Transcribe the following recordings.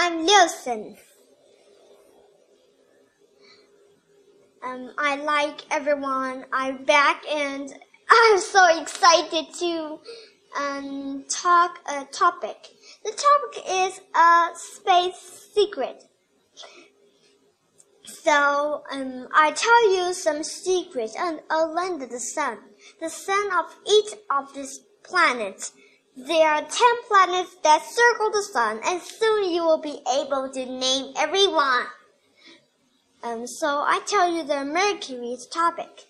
I'm Liusen. Um, I like everyone. I'm back and I'm so excited to um, talk a topic. The topic is a space secret. So um, I tell you some secrets and I'll land the sun. The sun of each of these planets. There are ten planets that circle the sun, and soon you will be able to name every one. Um, so I tell you the Mercury's topic.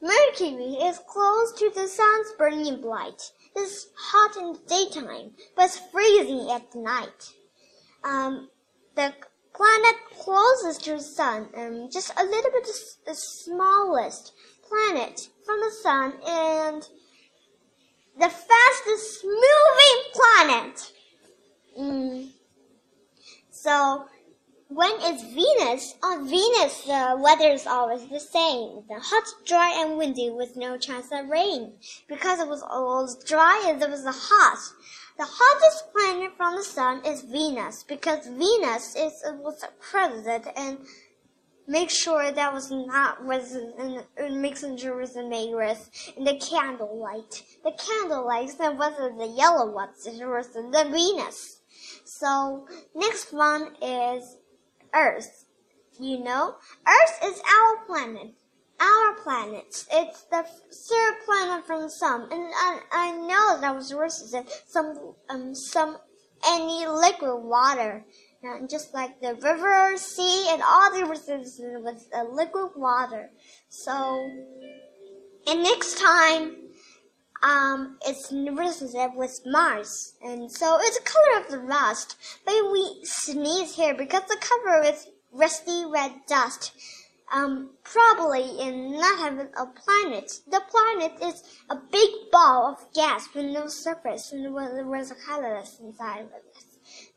Mercury is close to the sun's burning light. It's hot in the daytime, but it's freezing at night. Um, the planet closest to the sun, um, just a little bit the smallest planet from the sun, and the fastest moving planet. Mm. So when it's Venus, on Venus the weather is always the same. The hot, dry, and windy with no chance of rain. Because it was always dry and it was hot. The hottest planet from the sun is Venus because Venus is was president and make sure that was not resin and messenger resin made with in the candlelight. The candlelight that wasn't the yellow ones, it was the Venus. So next one is Earth. You know, Earth is our planet. Our planet. It's the third planet from the sun, and I, I know that was worse than some um some any liquid water. And just like the river, sea, and all the rivers with uh, liquid water. So, and next time, um, it's represented with Mars, and so it's the color of the rust. But we sneeze here because the cover is rusty red dust. Um, probably in not having a planet. The planet is a big ball of gas with no surface, and there was a colorless inside of it.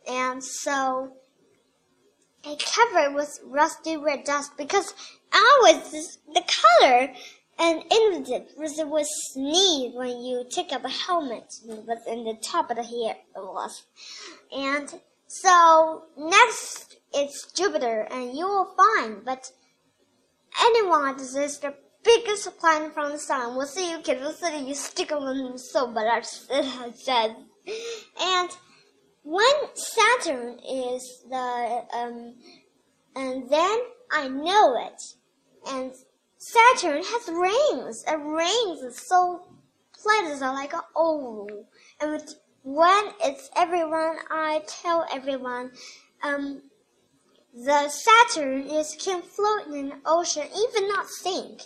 And so it covered with rusty red dust because always the color and invisible was it was sneeze when you take up a helmet it was in the top of the hair it was. And so next it's Jupiter and you will find but anyone that is the biggest planet from the sun We'll see you kids we'll see you stick on so but I said and Saturn is the um, and then I know it. And Saturn has rings, and rings so planets are like an oval. And when it's everyone, I tell everyone, um, the Saturn is can float in the ocean, even not sink.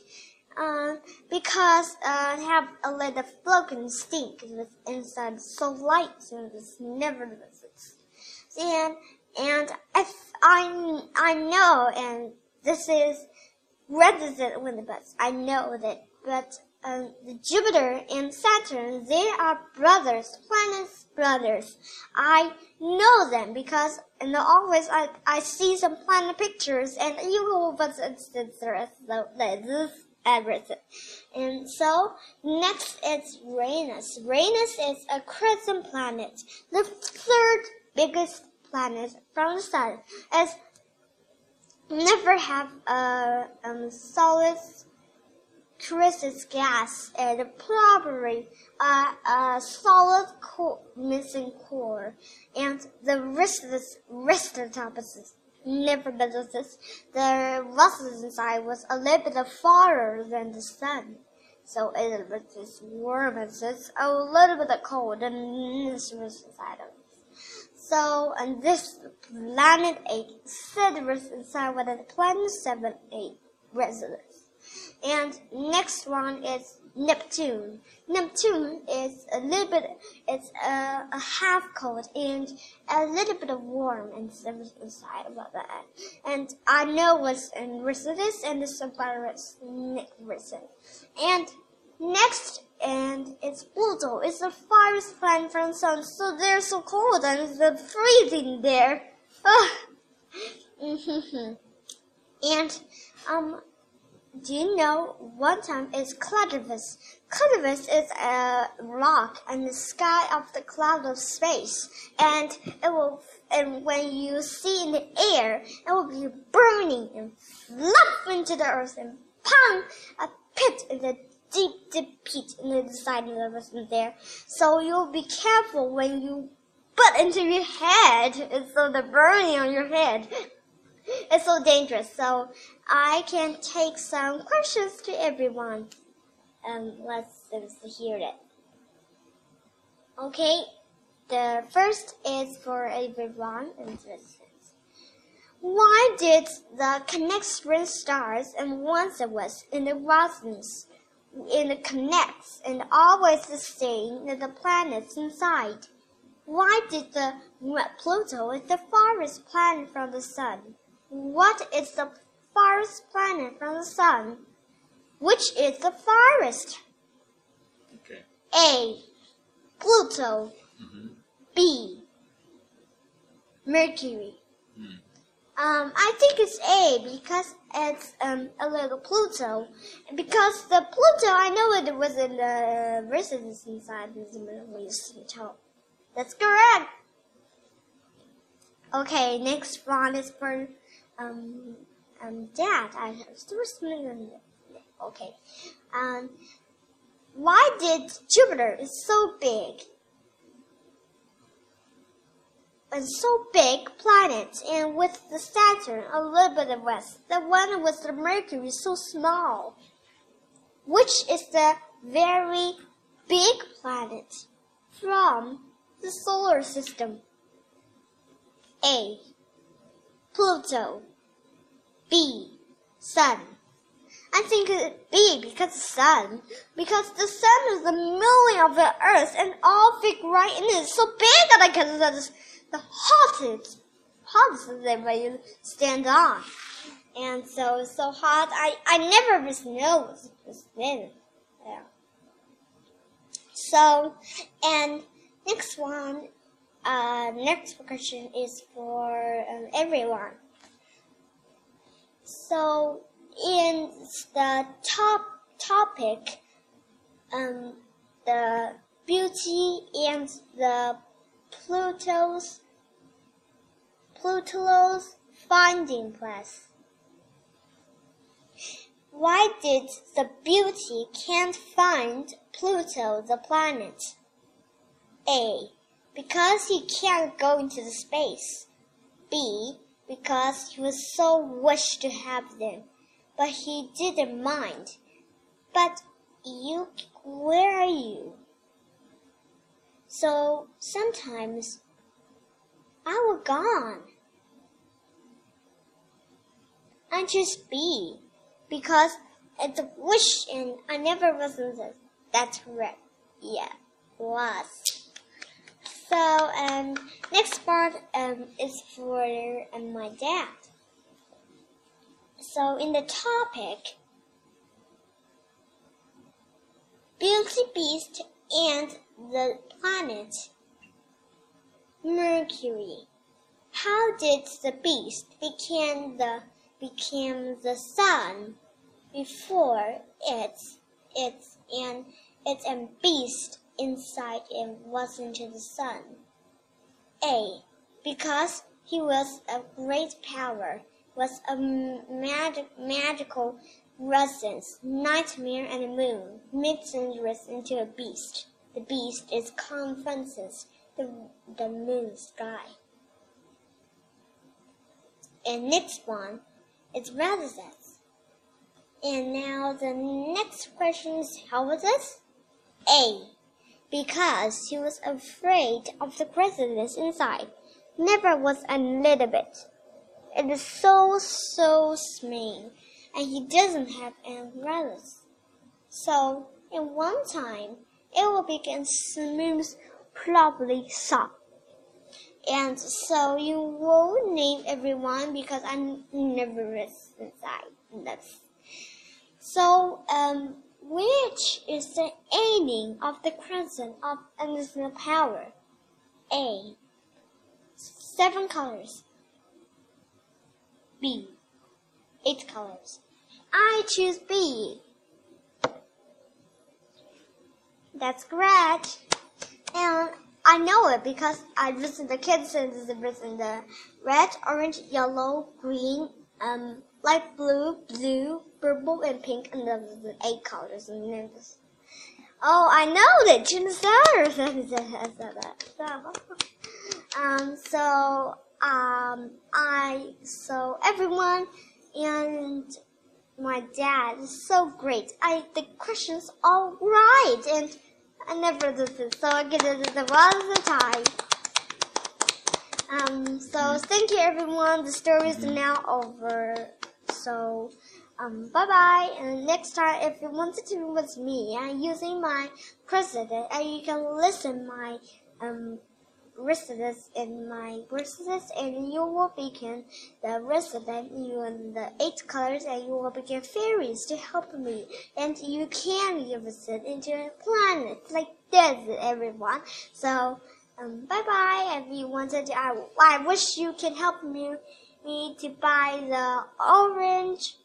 Um, because uh, have a little floating stink with inside so light and it's never. And and if I I know and this is resident with the bus. I know that, but um, the Jupiter and Saturn they are brothers, planets brothers. I know them because in the always I I see some planet pictures and you will but instance the rest of this everything. And so next it's Uranus. Uranus is a crescent planet, the third biggest planet from the sun. As never have a um, solid crystal gas and probably a, a solid core, missing core, and the rest of the rest of the top is Nevertheless, the rust inside was a little bit farther than the sun. So it was warm and it's a little bit cold and this was inside of. So, and this planet 8 said was inside with the planet 7, 8 residents. And next one is Neptune. Neptune is a little bit, it's a, a half cold and a little bit of warm inside about that. And I know what's in Residus and the subvirus Resin. And next, and it's Pluto. It's the farthest planet from the sun, so they're so cold and it's freezing there. and, um, do you know one time is cloudivus? Cloudivus is a rock in the sky of the cloud of space, and it will. And when you see in the air, it will be burning and flop into the earth and pong a pit in the deep, deep pit in the side of the earth there. So you'll be careful when you put into your head, and so the burning on your head. It's so dangerous. So I can take some questions to everyone. Um, let's, hear it. Okay, the first is for everyone. Why did the connect spring stars and once it was in the Rosens in the connects and always the same the planets inside? Why did the Pluto is the farthest planet from the sun? What is the farthest planet from the sun? Which is the farthest? Okay. A. Pluto. Mm-hmm. B. Mercury. Um, I think it's A because it's um, a little Pluto. Because the Pluto, I know it was in the residence inside the Middle East. That's correct. Okay, next one is for um, um, Dad. I have still remember. Okay. Um, why did Jupiter is so big? And so big planet, and with the Saturn a little bit of west, the one with the Mercury so small. Which is the very big planet from the solar system? A. Pluto. B. Sun. I think it B because the sun. Because the sun is the milling of the earth and all fit right in it. It's so big that I can the, hottest, hottest where you stand on. And so it's so hot. I, I never was know was, was thin. Yeah. So, and next one, uh, next question is for um, everyone. So in the top topic, um, the beauty and the Pluto's Pluto's finding place. Why did the beauty can't find Pluto the planet? A. Because he can't go into the space. B because he was so wished to have them, but he didn't mind. But you, where are you? So sometimes I was gone. I just be because it's a wish and I never wasn't that right. Yeah, was. So, um, next part um, is for um, my dad. So, in the topic, Beauty Beast and the planet Mercury. How did the beast become the became the sun before it's it's and it's a beast inside it was into the sun. A. Because he was a great power, was a mag magical presence, nightmare and a moon, dangerous into a beast. The beast is conferences, the, the moon sky. And next one is Radishes. And now the next question is how was this? A because he was afraid of the president inside. Never was a little bit. It is so, so small, and he doesn't have brothers. So, in one time, it will begin smooth, probably soft. And so you will name everyone because I never was inside. That's so um which is the ending of the crescent of additional power? A. Seven colors. B. Eight colors. I choose B. That's correct. And I know it because I listen the kids and listen the red, orange, yellow, green, um, light blue, blue, purple, and pink, and the eight colors and then names. Oh, I know that June stars. um, so um, I so everyone and my dad is so great. I the questions all right and I never did so I get it the one the time. Um, so thank you everyone. The story is now over. So, um, bye bye. And next time, if you wanted to be with me, I'm using my president, and you can listen my um residents in my residents and you will become the resident you in the eight colors and you will become fairies to help me. And you can visit into a planet like this everyone. So um, bye bye to, I, I wish you can help me, me to buy the orange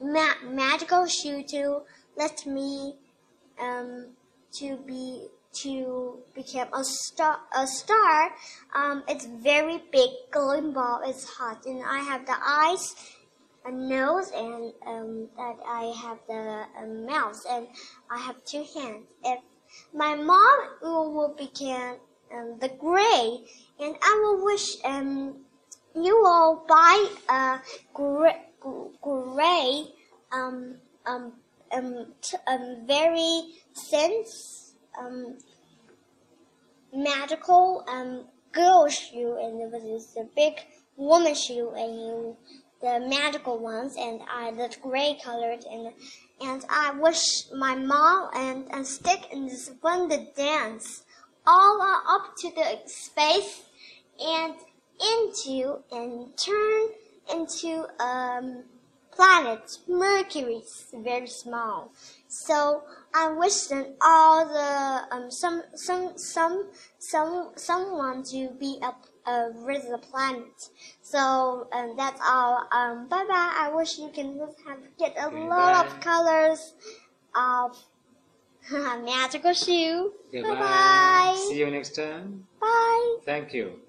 ma magical shoe to let me um to be to become a star. A star. Um, it's very big, glowing ball. It's hot, and I have the eyes, a nose, and um, that I have the um, mouth, and I have two hands. If my mom will, become um, the gray, and I will wish um you will buy a gray, gray um um um, um very sense um, magical um, girl shoe, and it was the big woman shoe, and you the magical ones, and I the gray colored, and and I wish my mom and and stick and this to dance all up to the space and into and turn into um planet Mercury, is very small. So I wish them all the um some some some some someone to be a a visit the planet. So um, that's all. Um, bye bye. I wish you can have get a Okay, lot bye. of colors of magical shoe. Goodbye. Bye bye. See you next time. Bye. Thank you.